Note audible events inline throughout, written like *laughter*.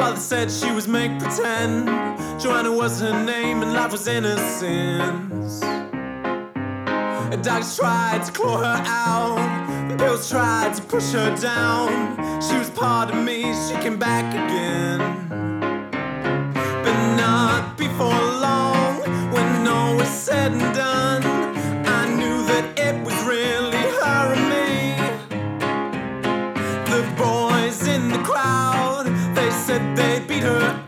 Father said she was make pretend. Joanna was her name, and life was innocence. And dogs tried to claw her out, pills tried to push her down. She was part of me, she came back again. But not before long, when all was said and done. tiger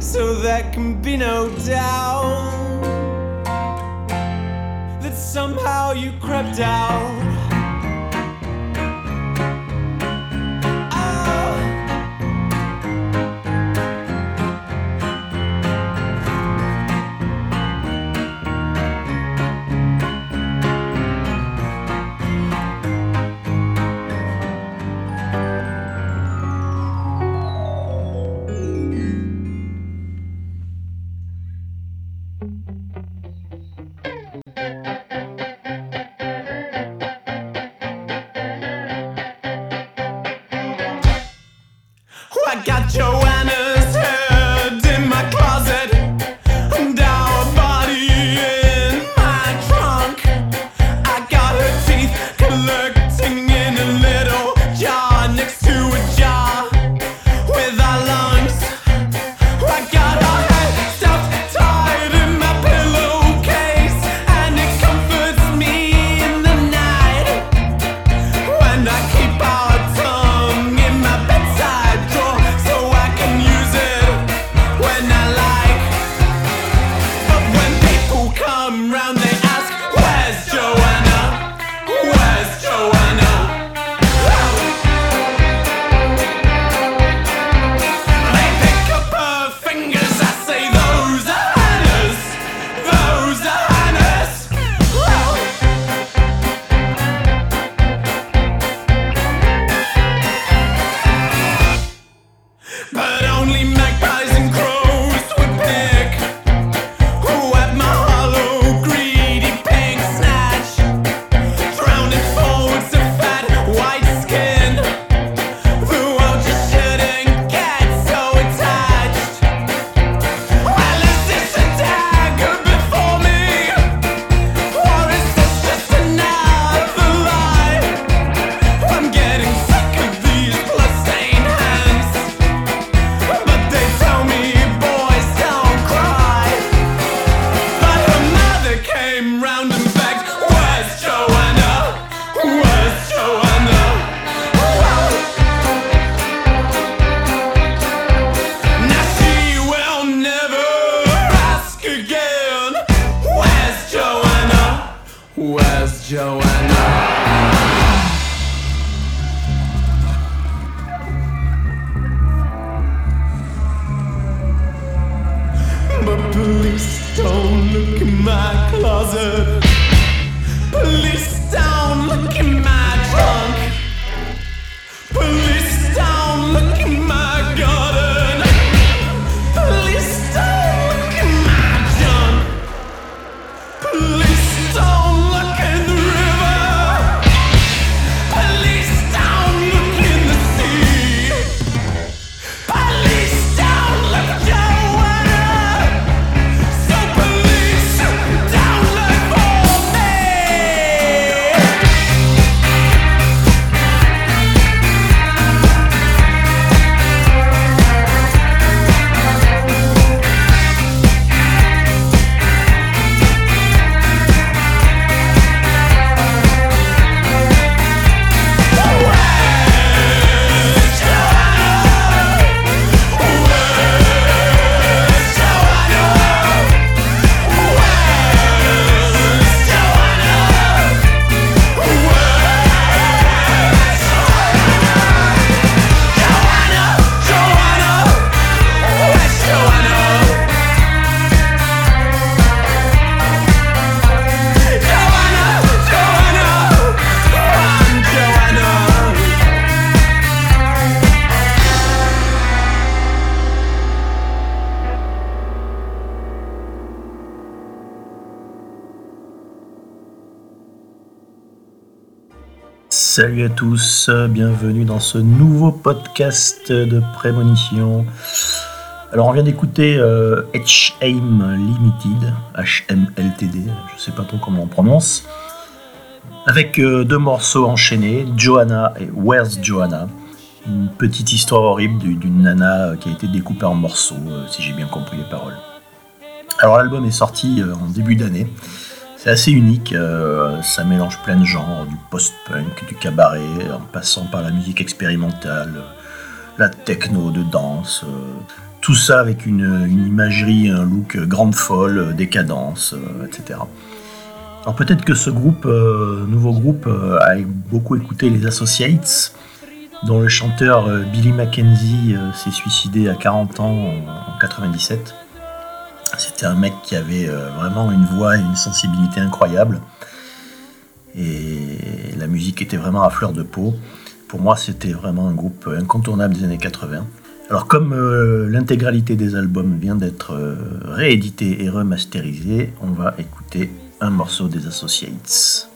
so there can be no doubt that somehow you crept out. Salut à tous, bienvenue dans ce nouveau podcast de prémonition. Alors on vient d'écouter euh, H-Aim Limited, H-M-L-T-D, je sais pas trop comment on prononce, avec euh, deux morceaux enchaînés, Johanna et Where's Johanna. Une petite histoire horrible d'une nana qui a été découpée en morceaux, euh, si j'ai bien compris les paroles. Alors l'album est sorti en début d'année. C'est assez unique, euh, ça mélange plein de genres, du post-punk, du cabaret, en passant par la musique expérimentale, la techno de danse, euh, tout ça avec une, imagerie, un look grande folle, décadence, euh, etc. Alors peut-être que ce groupe, nouveau groupe, a beaucoup écouté les Associates, dont le chanteur Billy Mackenzie s'est suicidé à 40 ans en 97. C'était un mec qui avait euh, vraiment une voix et une sensibilité incroyable. Et la musique était vraiment à fleur de peau. Pour moi, c'était vraiment un groupe incontournable des années 80. Alors comme euh, l'intégralité des albums vient d'être euh, réédité et remasterisé, on va écouter un morceau des Associates.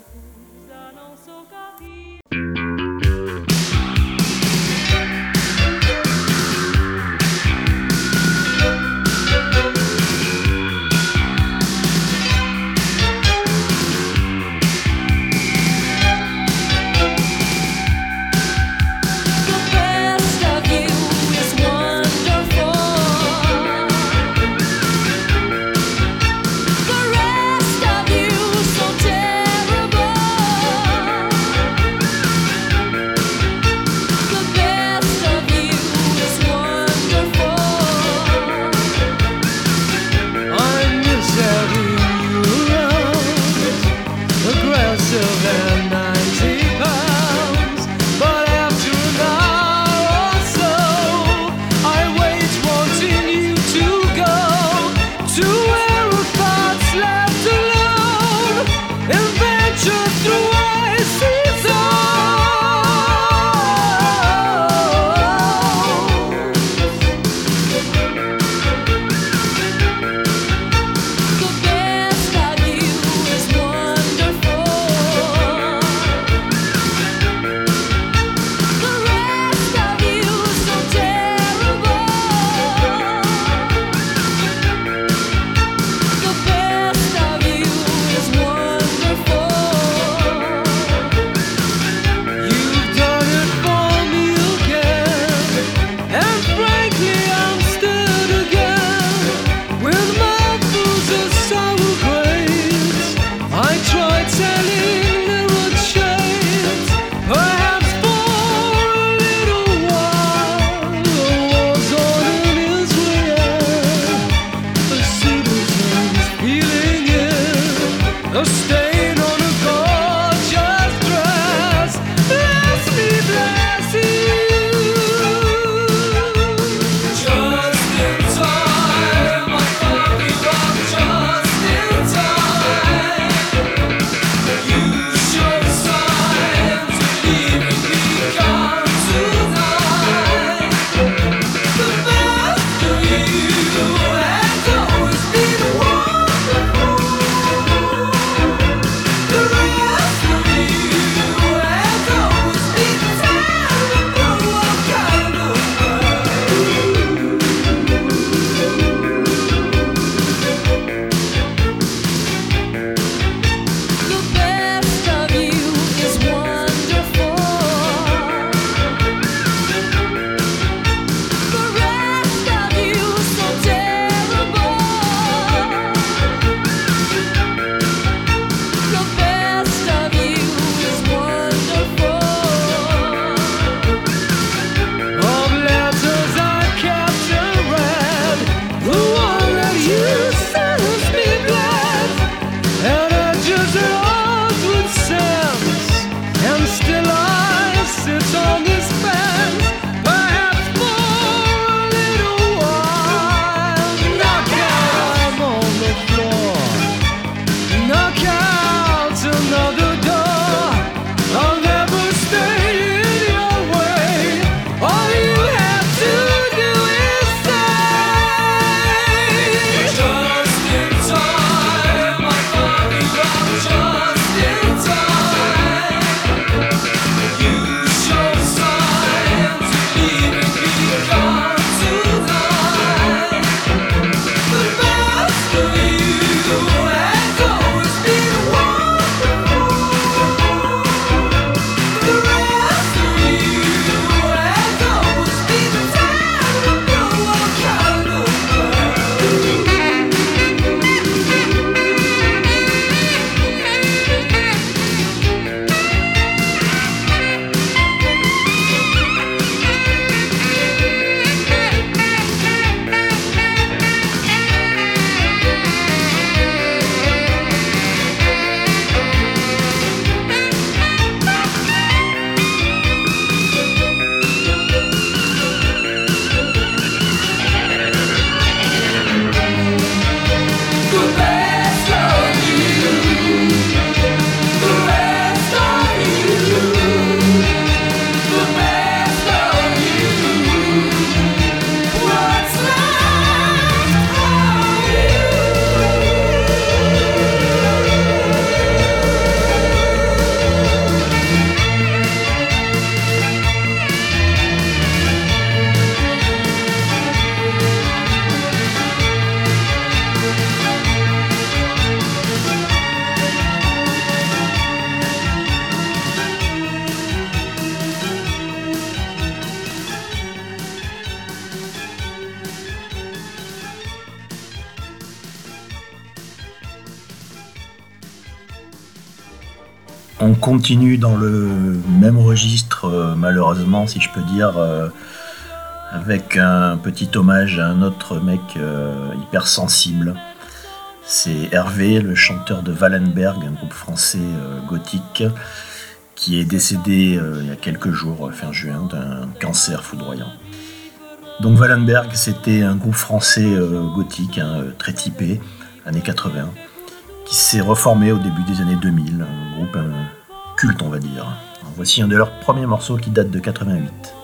Continue dans le même registre, euh, malheureusement, si je peux dire, euh, avec un petit hommage à un autre mec euh, hyper sensible. C'est Hervé, le chanteur de Wallenberg, un groupe français gothique, qui est décédé il y a quelques jours, fin juin, d'un cancer foudroyant. Donc Wallenberg, c'était un groupe français gothique, hein, très typé, années 80, qui s'est reformé au début des années 2000, un groupe euh, culte, on va dire. Voici un de leurs premiers morceaux qui date de 88.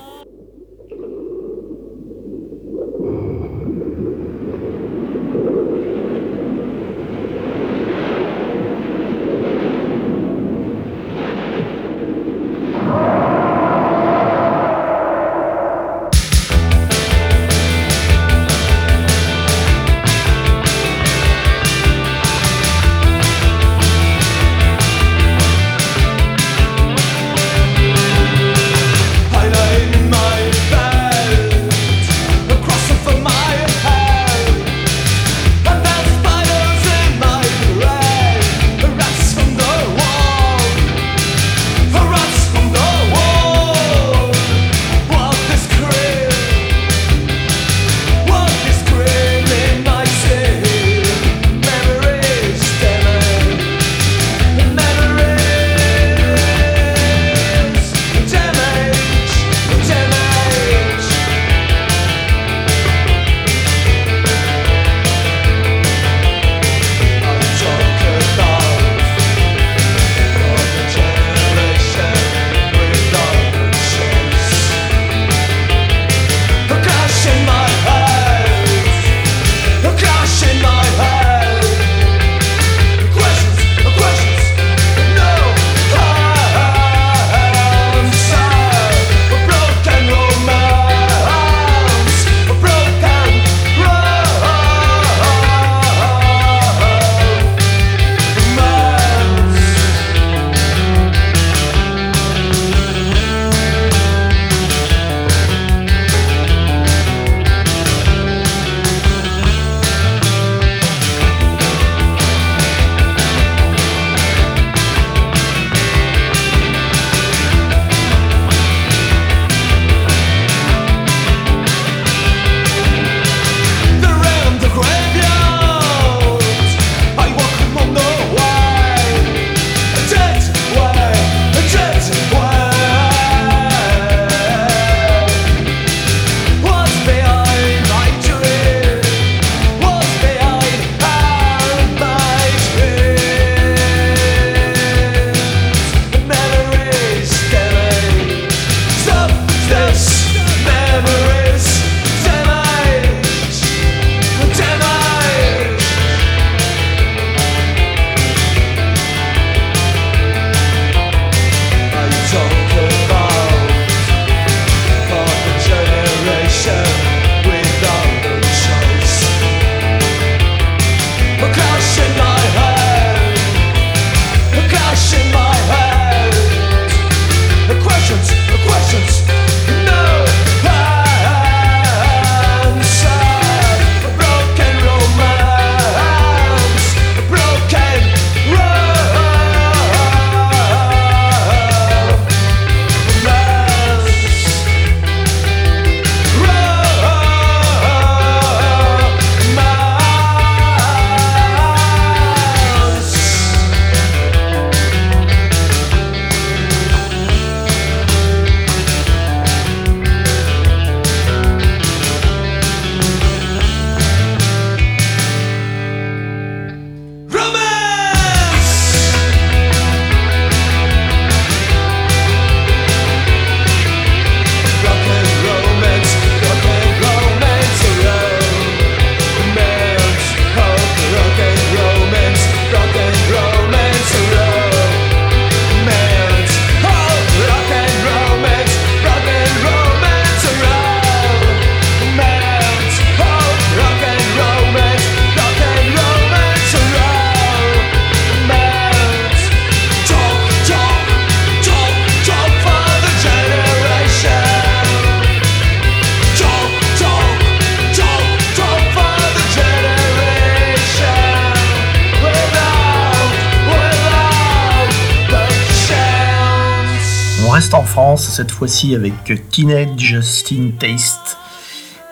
Fois-ci avec Teenage Steam Taste,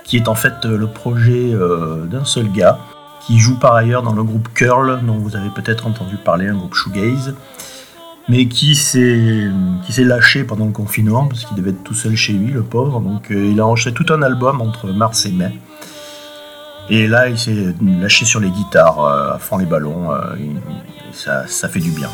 qui est en fait le projet d'un seul gars, qui joue par ailleurs dans le groupe Curl, dont vous avez peut-être entendu parler, un groupe shoegaze, mais qui s'est lâché pendant le confinement, parce qu'il devait être tout seul chez lui, le pauvre, donc il a enregistré tout un album entre mars et mai. Et là, il s'est lâché sur les guitares, à fond les ballons, ça, ça fait du bien.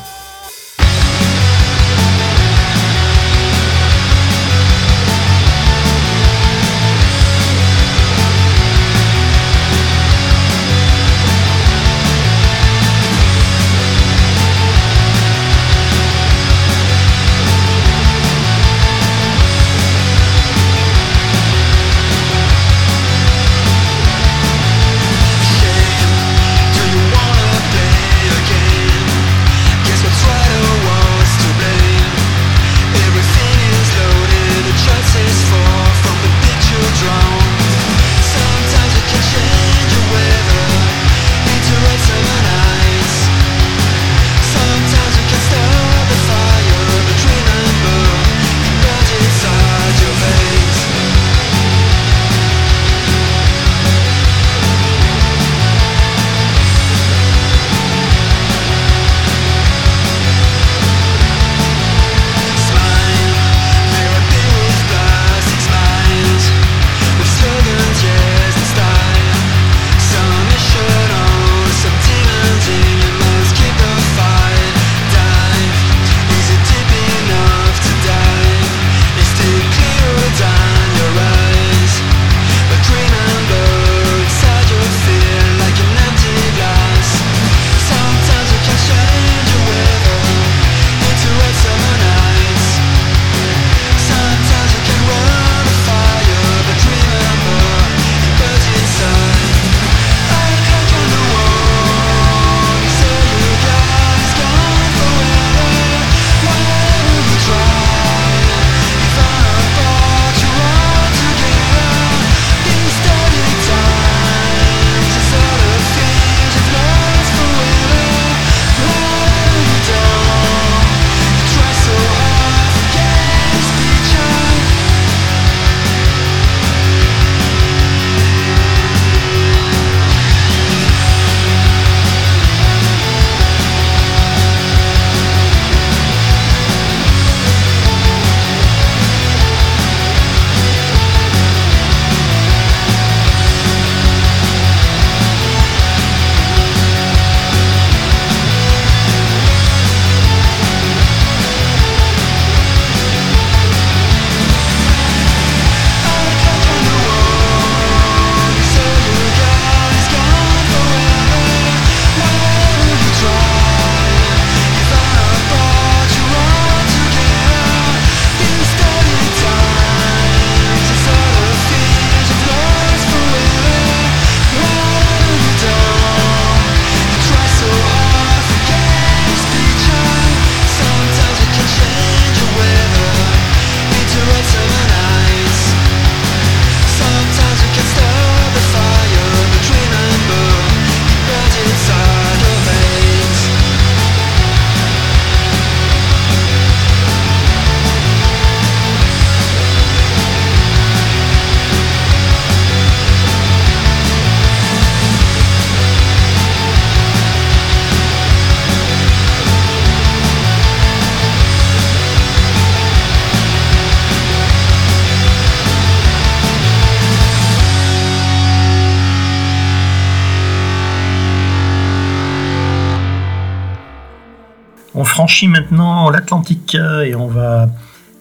Franchit maintenant l'Atlantique et on va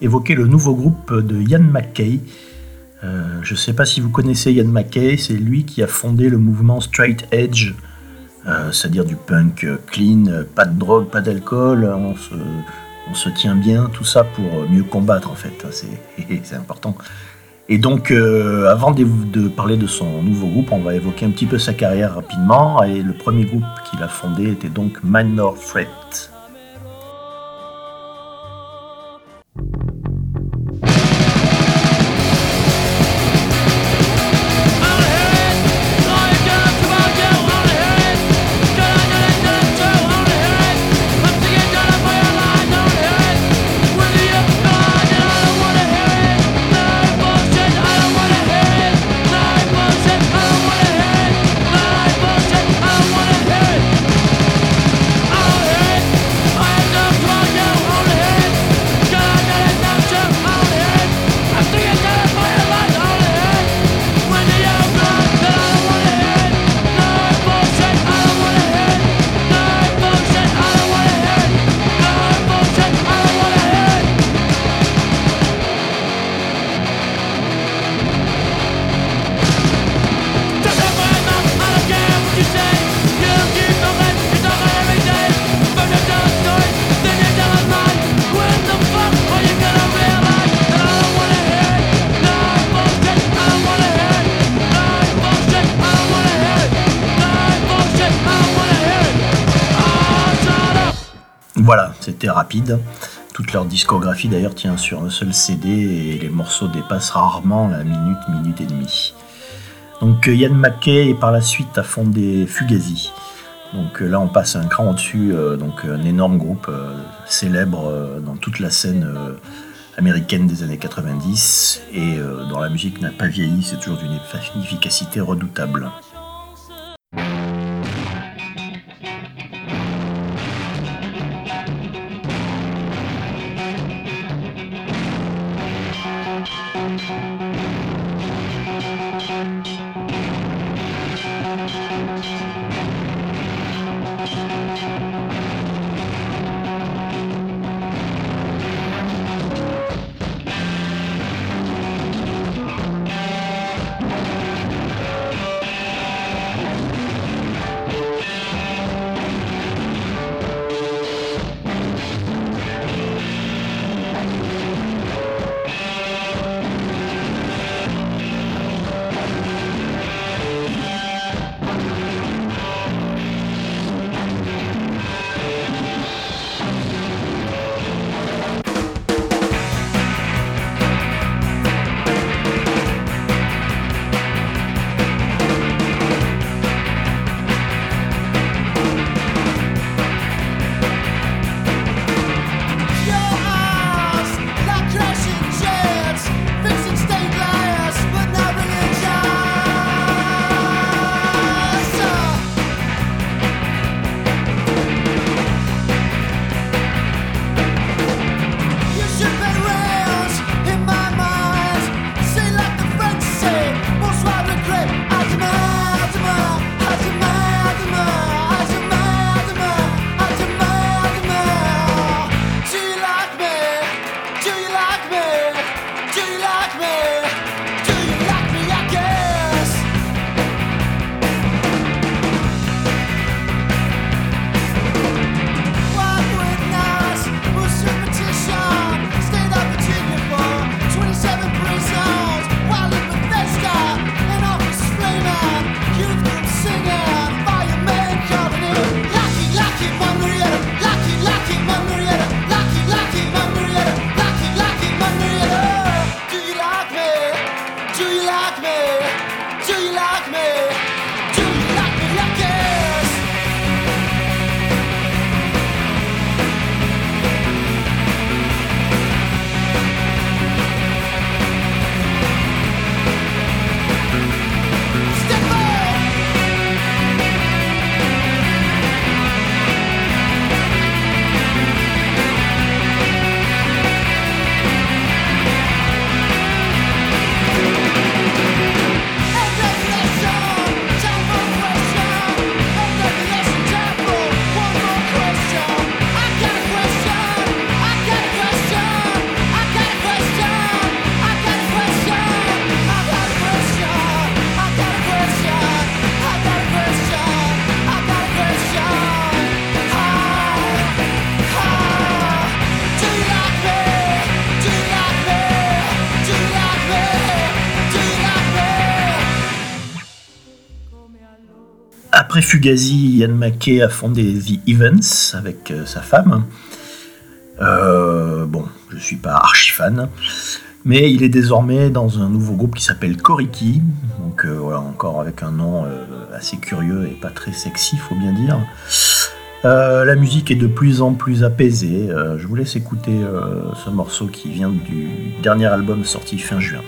évoquer le nouveau groupe de Ian McKay. Euh, je ne sais pas si vous connaissez Ian McKay, c'est lui qui a fondé le mouvement Straight Edge, euh, c'est-à-dire du punk clean, pas de drogue, pas d'alcool, on se, tient bien, tout ça pour mieux combattre en fait, *laughs* c'est important. Et donc, euh, avant de, de, parler de son nouveau groupe, on va évoquer un petit peu sa carrière rapidement. Et le premier groupe qu'il a fondé était donc Minor Threat. Toute leur discographie d'ailleurs tient sur un seul CD et les morceaux dépassent rarement la minute, minute et demie. Donc Yann McKay par la suite a fondé Fugazi. Donc là on passe un cran au-dessus, donc un énorme groupe célèbre dans toute la scène américaine des années 90 et dont la musique n'a pas vieilli, c'est toujours d'une efficacité redoutable. Fugazi, Yann McKay a fondé The Events avec euh, sa femme. Euh, bon, je suis pas archi fan, mais il est désormais dans un nouveau groupe qui s'appelle Koriki. Donc euh, voilà, encore avec un nom assez curieux et pas très sexy, faut bien dire. la musique est de plus en plus apaisée. je vous laisse écouter ce morceau qui vient du dernier album sorti fin juin.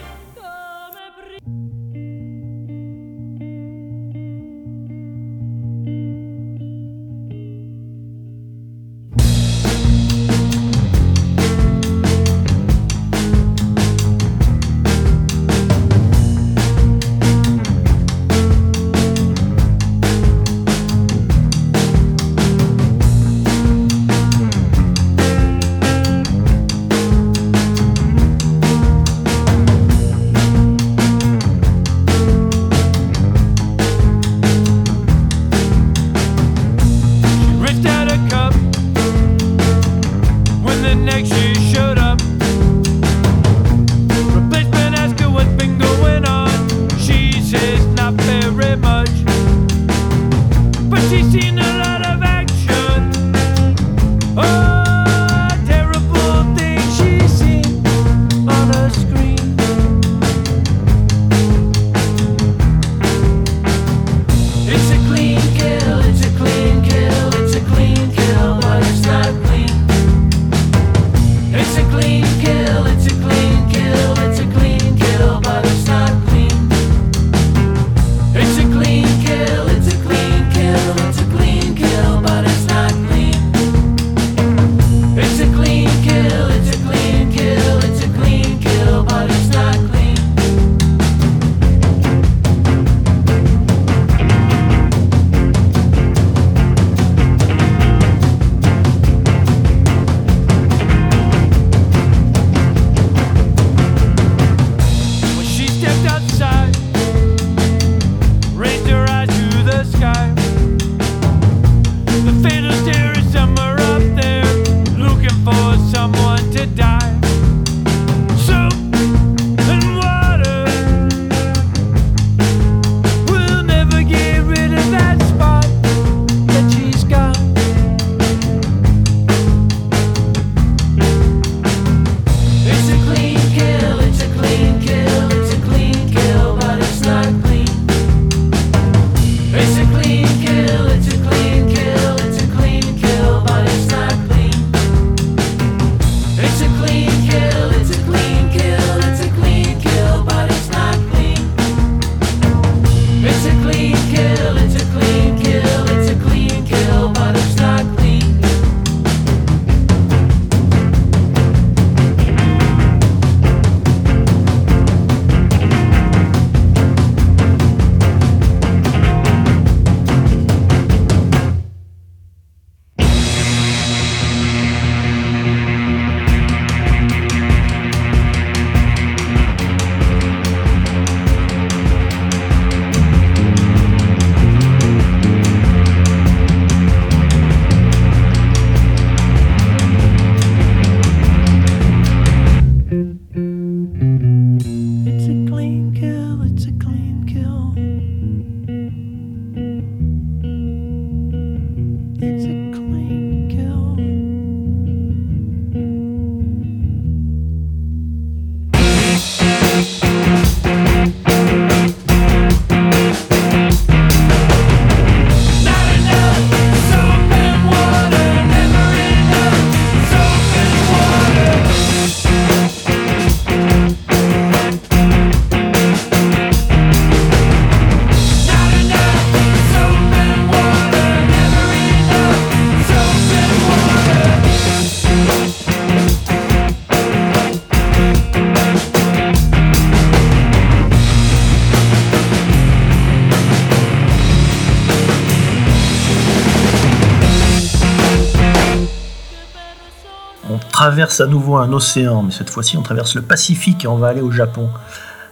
Traverse à nouveau un océan, mais cette fois-ci on traverse le Pacifique et on va aller au Japon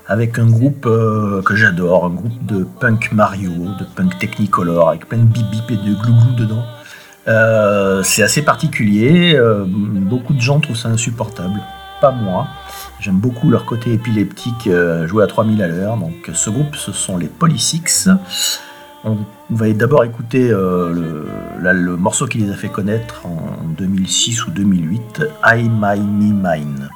avec un groupe euh, que j'adore, un groupe de punk Mario, de punk Technicolor, avec plein de bip bip et de glouglou dedans. Euh, c'est assez particulier, euh, beaucoup de gens trouvent ça insupportable, pas moi. J'aime beaucoup leur côté épileptique joué à 3000 à l'heure. Donc ce groupe, ce sont les Polysix. On va d'abord écouter le, le, morceau qui les a fait connaître en 2006 ou 2008, I My Me Mine.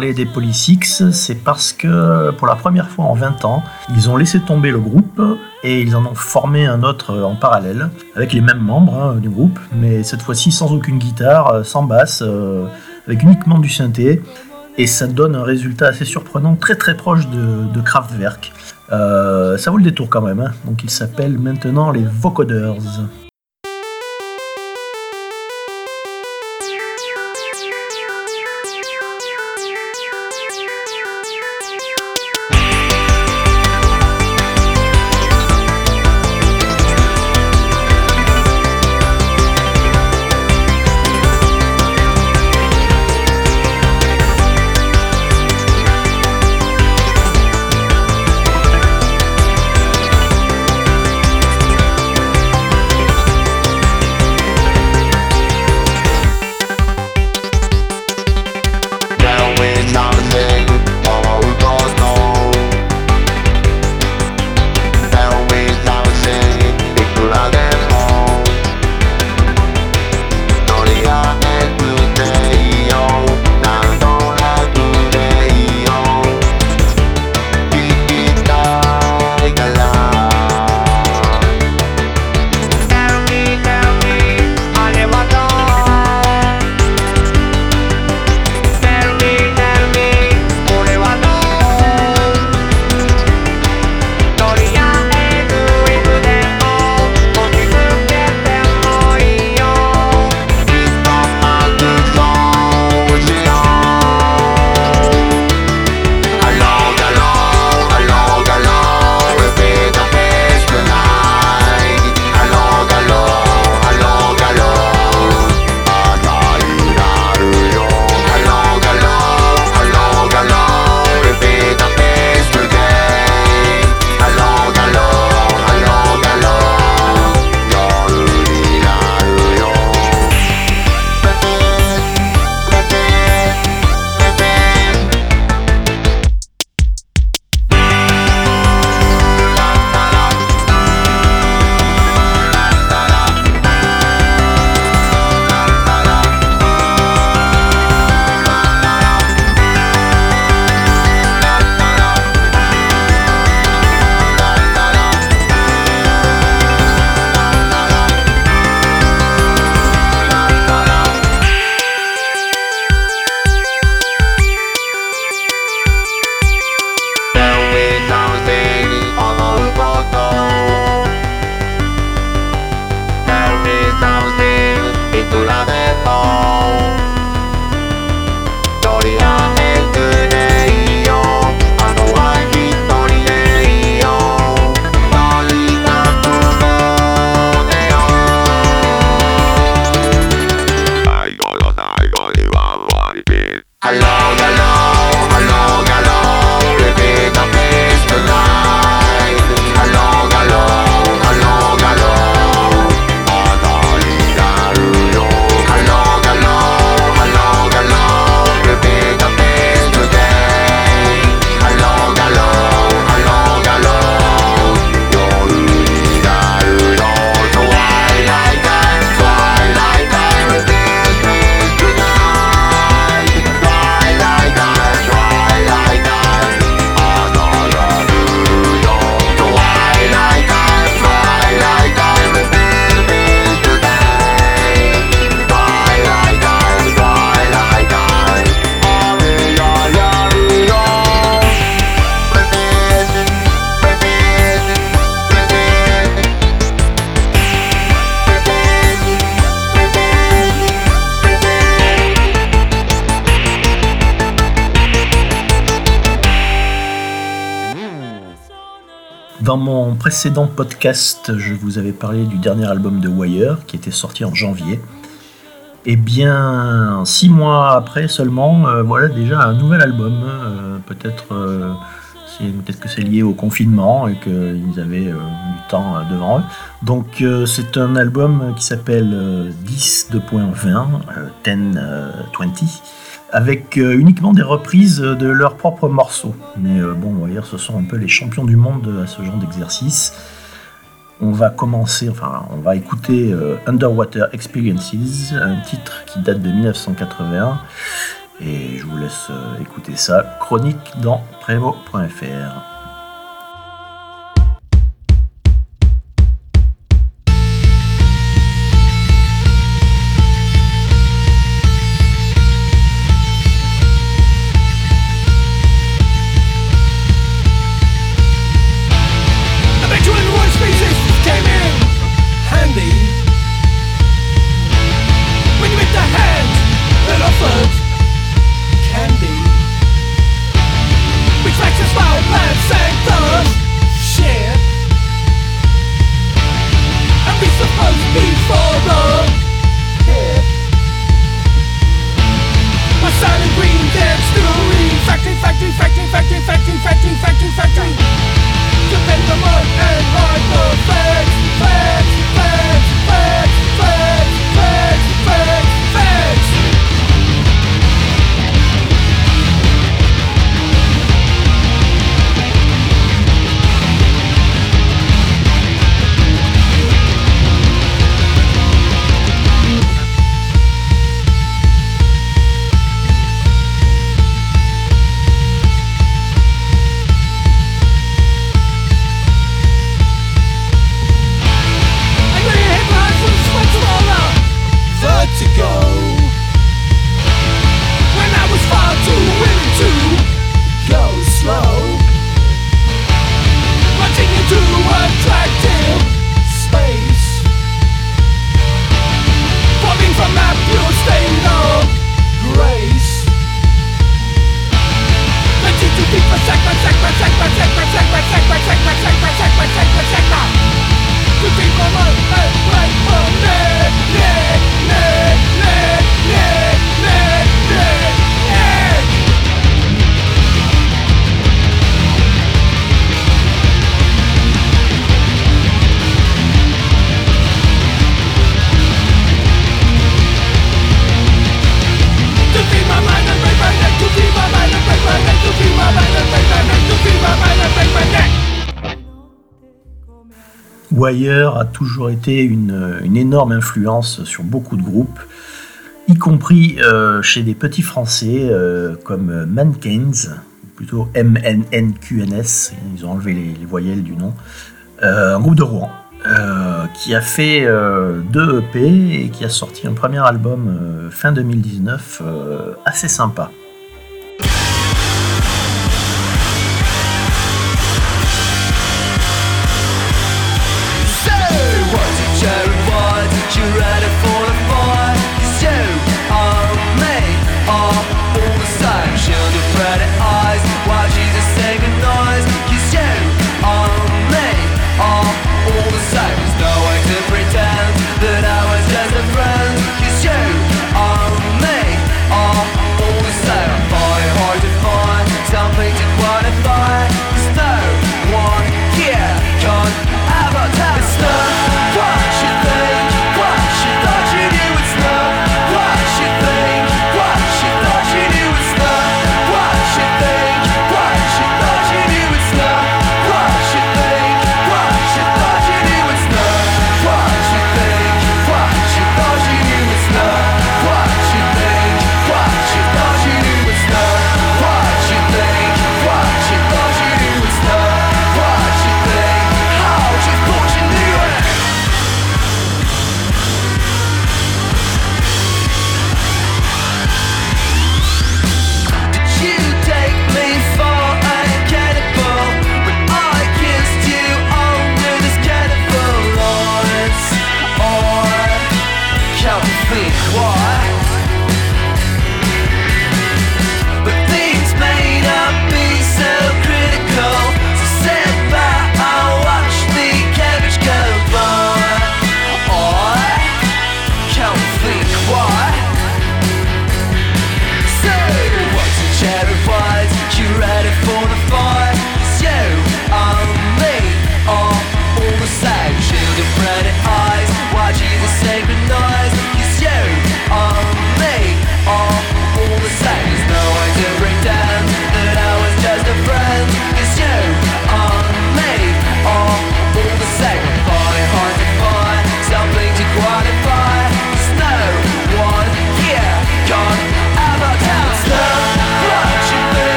Parlé des Polysix, c'est parce que pour la première fois en 20 ans, ils ont laissé tomber le groupe et ils en ont formé un autre en parallèle, avec les mêmes membres hein, du groupe, mais cette fois-ci sans aucune guitare, sans basse, euh, avec uniquement du synthé. Et ça donne un résultat assez surprenant, très très proche de, Kraftwerk. Euh, ça vaut le détour quand même. Hein. Donc ils s'appellent maintenant les Vocoders. Mon précédent podcast, je vous avais parlé du dernier album de Wire qui était sorti en janvier. Et eh bien, six mois après seulement, euh, voilà déjà un nouvel album. Euh, peut-être euh, peut-être que c'est lié au confinement et qu'ils avaient du temps devant eux. Donc c'est un album qui s'appelle 10 2.20, 1020 avec euh, uniquement des reprises de leurs propres morceaux. Mais euh, bon, on va dire, ce sont un peu les champions du monde à ce genre d'exercice. On va commencer, enfin, on va écouter euh, Underwater Experiences, un titre qui date de 1981. Et je vous laisse écouter ça. Chronique dans prévo.fr. Wire a toujours été une, énorme influence sur beaucoup de groupes, y compris euh, chez des petits français euh, comme Mankins, plutôt M-N-N-Q-N-S, ils ont enlevé les, voyelles du nom, euh, un groupe de Rouen, qui a fait deux EP et qui a sorti un premier album fin 2019 assez sympa. you right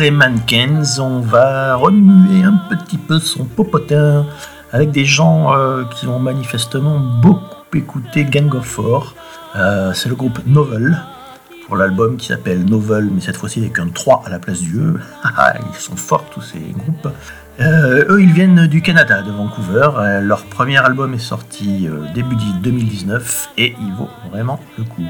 Après on va remuer un petit peu son popotin avec des gens euh, qui ont manifestement beaucoup écouté Gang of Four. Euh, c'est le groupe Novel pour l'album qui s'appelle Novel, mais cette fois-ci avec un 3 à la place du E. *laughs* ils sont forts tous ces groupes. Euh, eux, ils viennent du Canada, de Vancouver. Leur premier album est sorti début 2019 et il vaut vraiment le coup.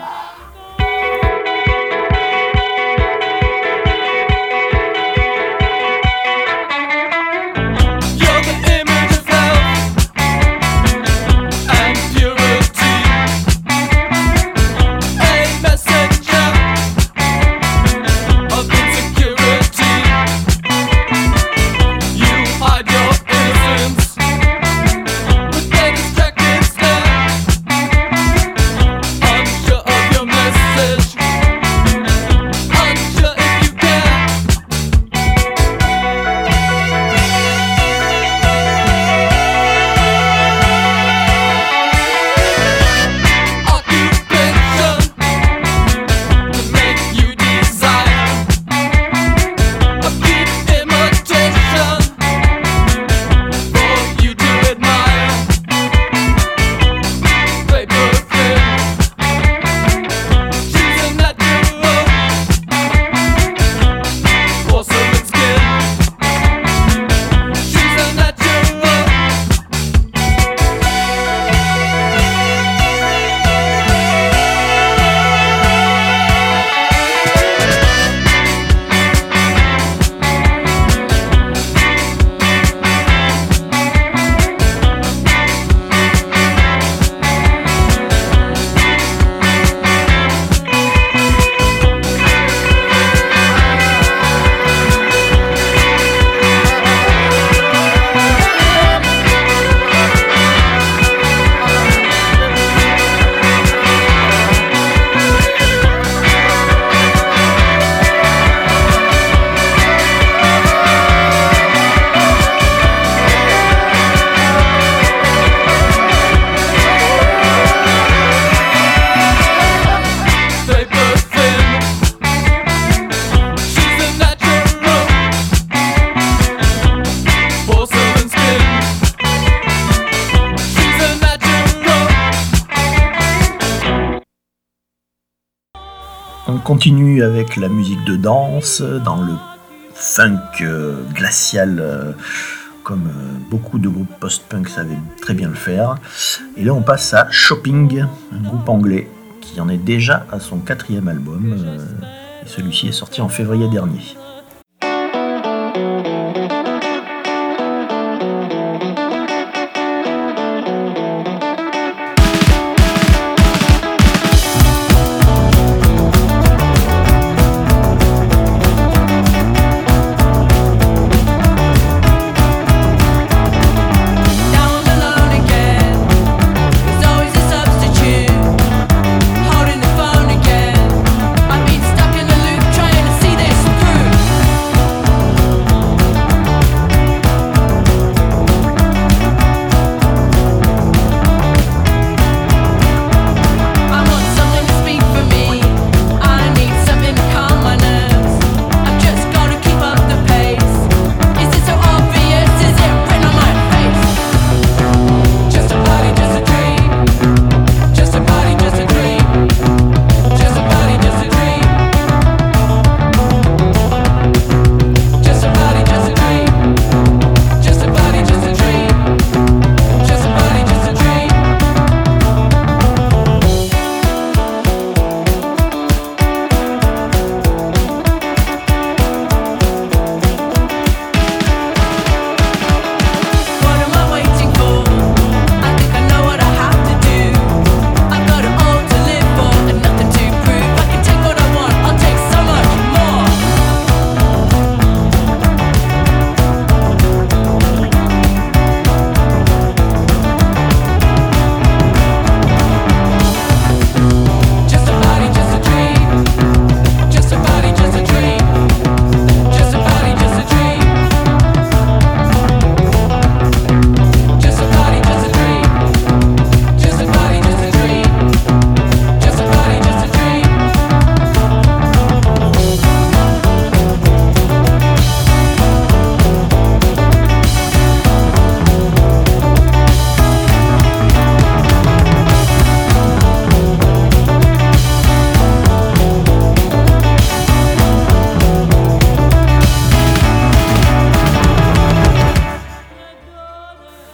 Avec la musique de danse, dans le funk euh, glacial, euh, comme euh, beaucoup de groupes post-punk savaient très bien le faire. Et là, on passe à Shopping, un groupe anglais qui en est déjà à son quatrième album. et celui-ci est sorti en février dernier.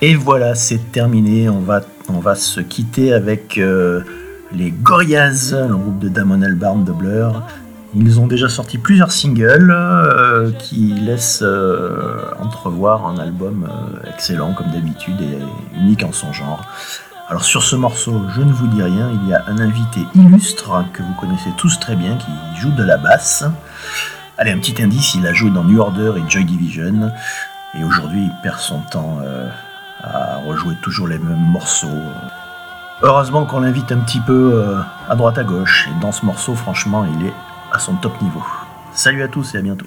Et voilà, c'est terminé. On va, on va se quitter avec euh, les Gorillaz, le groupe de Damon Albarn de Blur. Ils ont déjà sorti plusieurs singles euh, qui laissent euh, entrevoir un album excellent comme d'habitude et unique en son genre. Alors sur ce morceau, je ne vous dis rien, il y a un invité illustre que vous connaissez tous très bien qui joue de la basse. Allez, un petit indice, il a joué dans New Order et Joy Division. Et aujourd'hui, il perd son temps euh, à rejouer toujours les mêmes morceaux. Heureusement qu'on l'invite un petit peu euh, à droite à gauche. Et dans ce morceau, franchement, il est à son top niveau. Salut à tous et à bientôt.